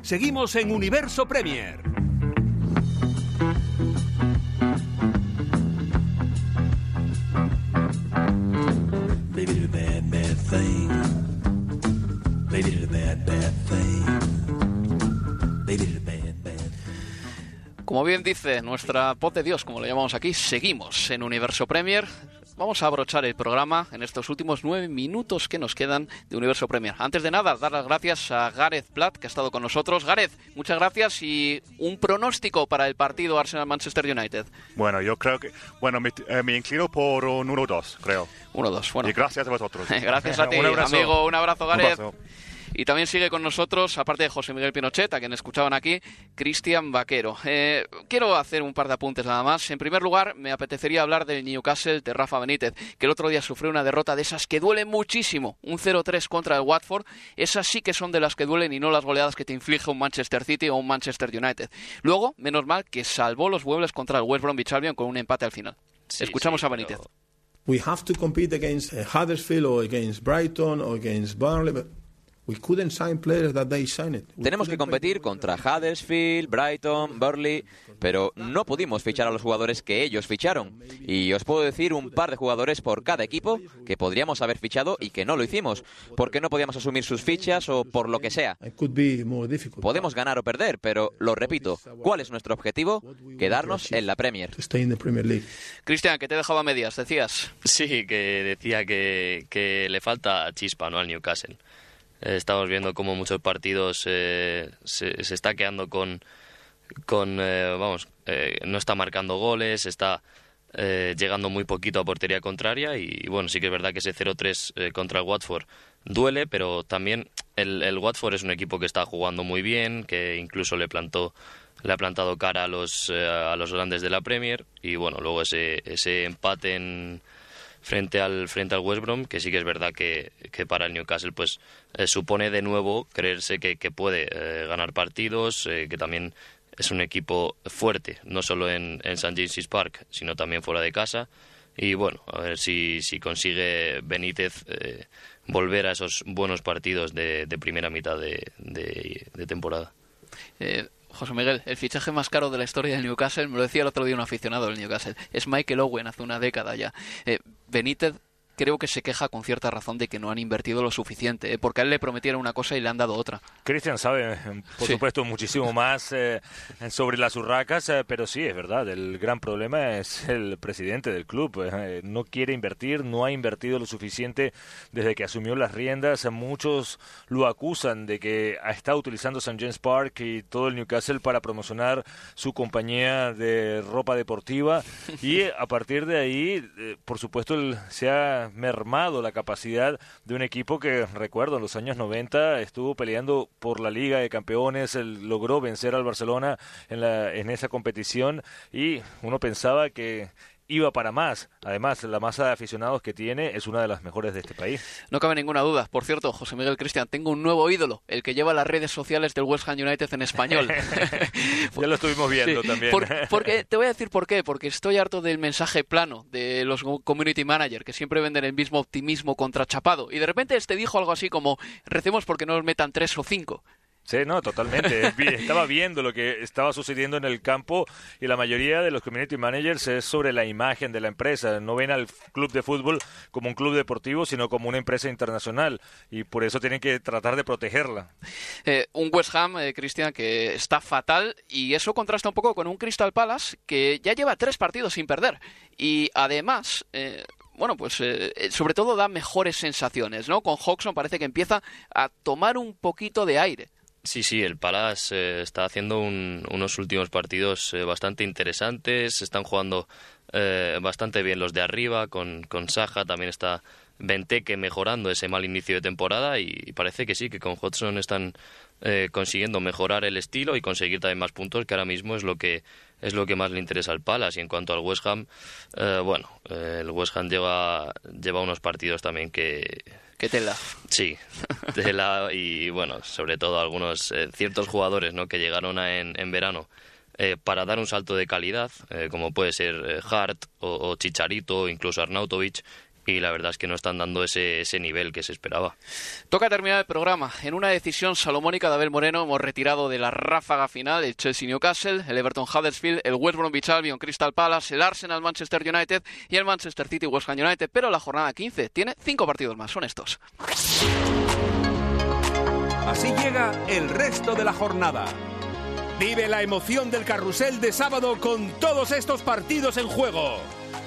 Seguimos en Universo Premier. Como bien dice nuestra voz de Dios, como lo llamamos aquí, seguimos en Universo Premier. Vamos a abrochar el programa en estos últimos nueve minutos que nos quedan de Universo Premier. Antes de nada, dar las gracias a Gareth Platt, que ha estado con nosotros. Gareth, muchas gracias y un pronóstico para el partido Arsenal-Manchester United. Bueno, yo creo que. Bueno, me, eh, me inclino por un 1-2, creo. 1-2, bueno. Y gracias a vosotros. [laughs] Gracias a [laughs] ti, Un amigo. Un abrazo, Un Gareth. abrazo. Y también sigue con nosotros, aparte de José Miguel Pinochet, a quien escuchaban aquí, Cristian Vaquero. Eh, quiero hacer un par de apuntes nada más. En primer lugar, me apetecería hablar del Newcastle de Rafa Benítez, que el otro día sufrió una derrota de esas que duelen muchísimo. Un 0-3 contra el Watford. Esas sí que son de las que duelen y no las goleadas que te inflige un Manchester City o un Manchester United. Luego, menos mal que salvó los muebles contra el West Bromwich Albion con un empate al final. Escuchamos a Benítez. We have to compete against uh, Huddersfield or against Brighton or against Burnley, but we couldn't sign players that they signed it. Tenemos que competir contra Huddersfield, Brighton, Burnley, pero no pudimos fichar a los jugadores que ellos ficharon. Y os puedo decir un par de jugadores por cada equipo que podríamos haber fichado y que no lo hicimos, porque no podíamos asumir sus fichas o por lo que sea. It could be more difficult. Podemos ganar o perder, pero lo repito, ¿cuál es nuestro objetivo? Quedarnos en la Premier. To stay in the Premier League. Cristian, que te he dejado a medias, decías. Sí, que decía que, que le falta chispa ¿no? al Newcastle. Eh, estamos viendo cómo muchos partidos eh, se, se está quedando con, con eh, vamos, no está marcando goles, está llegando muy poquito a portería contraria y, bueno, sí que es verdad que ese 0-3 eh, contra el Watford duele, pero también el, el Watford es un equipo que está jugando muy bien, que incluso le plantó le ha plantado cara a los a los grandes de la Premier y bueno, luego ese ese empate en frente al frente al West Brom, que sí que es verdad que, que para el Newcastle pues eh, supone de nuevo creerse que, que puede eh, ganar partidos, eh, que también es un equipo fuerte, no solo en, en St. James's Park, sino también fuera de casa. Y bueno, a ver si, si consigue Benítez volver a esos buenos partidos de, de primera mitad de, temporada. José Miguel, el fichaje más caro de la historia del Newcastle, me lo decía el otro día un aficionado del Newcastle, es Michael Owen hace una década ya. Benítez creo que se queja con cierta razón de que no han invertido lo suficiente, eh, porque a él le prometieron una cosa y le han dado otra. Cristian sabe, eh, por Sí. supuesto, muchísimo más eh, sobre las urracas, eh, pero sí, es verdad, el gran problema es el presidente del club. eh, no quiere invertir, no ha invertido lo suficiente desde que asumió las riendas. Muchos lo acusan de que ha estado utilizando St. James Park y todo el Newcastle para promocionar su compañía de ropa deportiva [laughs] y a partir de ahí, eh, por supuesto, el- se ha mermado la capacidad de un equipo que, recuerdo, en los años 90 estuvo peleando por la Liga de Campeones, él logró vencer al Barcelona en, la, en esa competición y uno pensaba que iba para más. Además, la masa de aficionados que tiene es una de las mejores de este país. No cabe ninguna duda. Por cierto, José Miguel Cristian, tengo un nuevo ídolo, el que lleva las redes sociales del West Ham United en español. [laughs] ya lo estuvimos viendo Sí, también. por- porque te voy a decir por qué, porque estoy harto del mensaje plano de los community manager que siempre venden el mismo optimismo contrachapado y de repente este dijo algo así como recemos porque no nos metan tres o cinco. Sí, no, totalmente. Estaba viendo lo que estaba sucediendo en el campo y la mayoría de los community managers es sobre la imagen de la empresa. No ven al club de fútbol como un club deportivo, sino como una empresa internacional y por eso tienen que tratar de protegerla. Eh, un West Ham, eh, Cristian, que está fatal y eso contrasta un poco con un Crystal Palace que ya lleva tres partidos sin perder y además... eh, bueno, pues eh, eh, sobre todo da mejores sensaciones, ¿no? Con Hodgson parece que empieza a tomar un poquito de aire. Sí, sí, el Palace eh, está haciendo un- unos últimos partidos eh, bastante interesantes. Están jugando eh, bastante bien los de arriba. Con, con Saja también está Benteke mejorando ese mal inicio de temporada. Y parece que sí, que con Hodgson están eh, consiguiendo mejorar el estilo y conseguir también más puntos, que ahora mismo es lo que es lo que más le interesa al Palace. Y en cuanto al West Ham, eh, bueno, eh, el West Ham lleva, lleva unos partidos también que, ¿Qué tela? Sí, tela y bueno, sobre todo algunos eh, ciertos jugadores ¿no? que llegaron a- en, en verano eh, para dar un salto de calidad, eh, como puede ser eh, Hart o, o Chicharito o incluso Arnautovic, y la verdad es que no están dando ese, ese nivel que se esperaba. Toca terminar el programa. En una decisión salomónica de Abel Moreno hemos retirado de la ráfaga final el Chelsea Newcastle, el Everton Huddersfield, el West Bromwich Albion Crystal Palace, el Arsenal Manchester United y el Manchester City West Ham United, pero la jornada 15 tiene cinco partidos más, son estos. Así llega el resto de la jornada. Vive la emoción del carrusel de sábado con todos estos partidos en juego.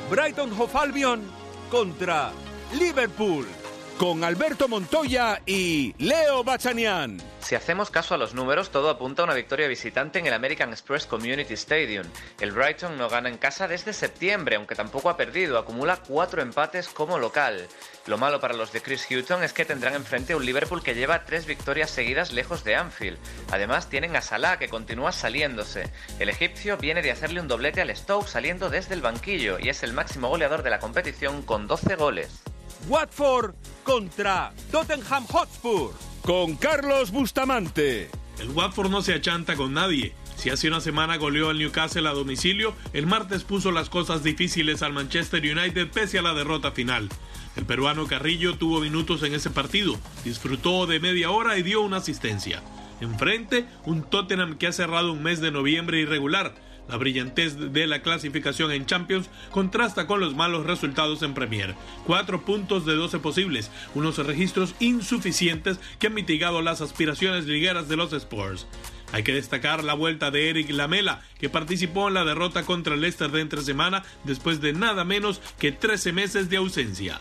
Brighton Hove Albion contra Liverpool con Alberto Montoya y Leo Bachanian. Si hacemos caso a los números, todo apunta a una victoria visitante en el American Express Community Stadium. El Brighton no gana en casa desde septiembre, aunque tampoco ha perdido, acumula cuatro empates como local. Lo malo para los de Chris Hutton es que tendrán enfrente un Liverpool que lleva tres victorias seguidas lejos de Anfield. Además tienen a Salah que continúa saliéndose. El egipcio viene de hacerle un doblete al Stoke saliendo desde el banquillo y es el máximo goleador de la competición con 12 goles. Watford contra Tottenham Hotspur con Carlos Bustamante. El Watford no se achanta con nadie. Si hace una semana goleó al Newcastle a domicilio, el martes puso las cosas difíciles al Manchester United pese a la derrota final. El peruano Carrillo tuvo minutos en ese partido, disfrutó de media hora y dio una asistencia. Enfrente, un Tottenham que ha cerrado un mes de noviembre irregular, la brillantez de la clasificación en Champions contrasta con los malos resultados en Premier. Cuatro puntos de 12 posibles, unos registros insuficientes que han mitigado las aspiraciones ligueras de los Spurs. Hay que destacar la vuelta de Eric Lamela, que participó en la derrota contra el Leicester de entre semana después de nada menos que 13 meses de ausencia.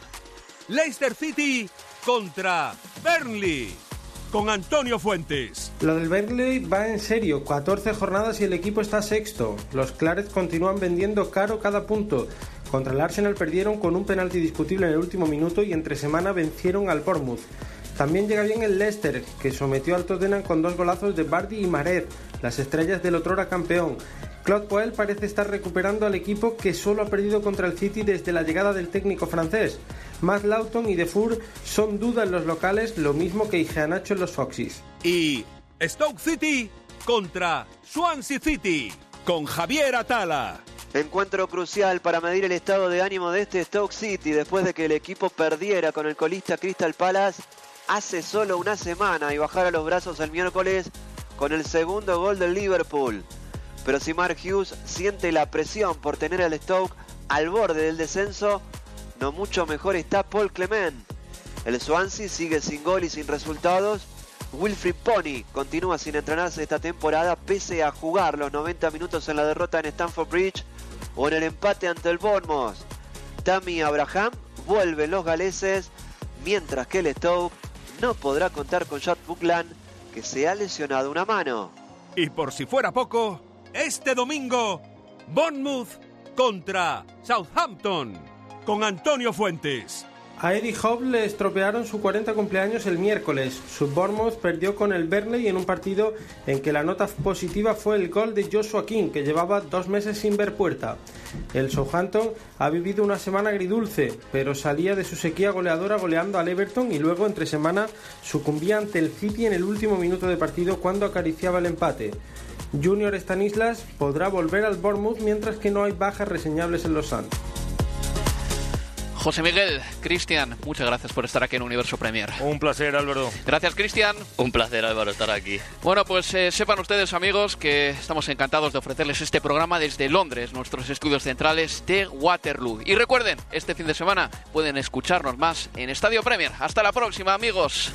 Leicester City contra Burnley con Antonio Fuentes. Lo del Burnley va en serio, 14 jornadas y el equipo está sexto. Los Clarets continúan vendiendo caro cada punto. Contra el Arsenal perdieron con un penalti discutible en el último minuto y entre semana vencieron al Bournemouth. También llega bien el Leicester, que sometió al Tottenham con dos golazos de Bardi y Maret, las estrellas del otrora campeón. Claude Puel parece estar recuperando al equipo que solo ha perdido contra el City desde la llegada del técnico francés. Matt Lawton y Defour son duda en los locales, lo mismo que Igeanacho en los Foxys. Y Stoke City contra Swansea City con Javier Atala. Encuentro crucial para medir el estado de ánimo de este Stoke City después de que el equipo perdiera con el colista Crystal Palace hace solo una semana y bajara los brazos el miércoles con el segundo gol del Liverpool. Pero si Mark Hughes siente la presión por tener al Stoke al borde del descenso, no mucho mejor está Paul Clement. El Swansea sigue sin gol y sin resultados. Wilfried Pony continúa sin entrenarse esta temporada pese a jugar los 90 minutos en la derrota en Stamford Bridge o en el empate ante el Bournemouth. Tammy Abraham vuelve los galeses, mientras que el Stoke no podrá contar con Jack Buckland, que se ha lesionado una mano. Y por si fuera poco, este domingo, Bournemouth contra Southampton con Antonio Fuentes. A Eddie le estropearon su 40 cumpleaños el miércoles. Su Bournemouth perdió con el Burnley en un partido en que la nota positiva fue el gol de Joshua King, que llevaba dos meses sin ver puerta. El Southampton ha vivido una semana agridulce, pero salía de su sequía goleadora goleando al Everton y luego entre semana sucumbía ante el City en el último minuto de partido cuando acariciaba el empate. Junior Stanislas podrá volver al Bournemouth mientras que no hay bajas reseñables en los Suns. José Miguel, Cristian, muchas gracias por estar aquí en Universo Premier. Un placer, Álvaro. Gracias, Cristian. Un placer, Álvaro, estar aquí. Bueno, pues eh, sepan ustedes, amigos, que estamos encantados de ofrecerles este programa desde Londres, nuestros estudios centrales de Waterloo. Y recuerden, este fin de semana pueden escucharnos más en Estadio Premier. Hasta la próxima, amigos.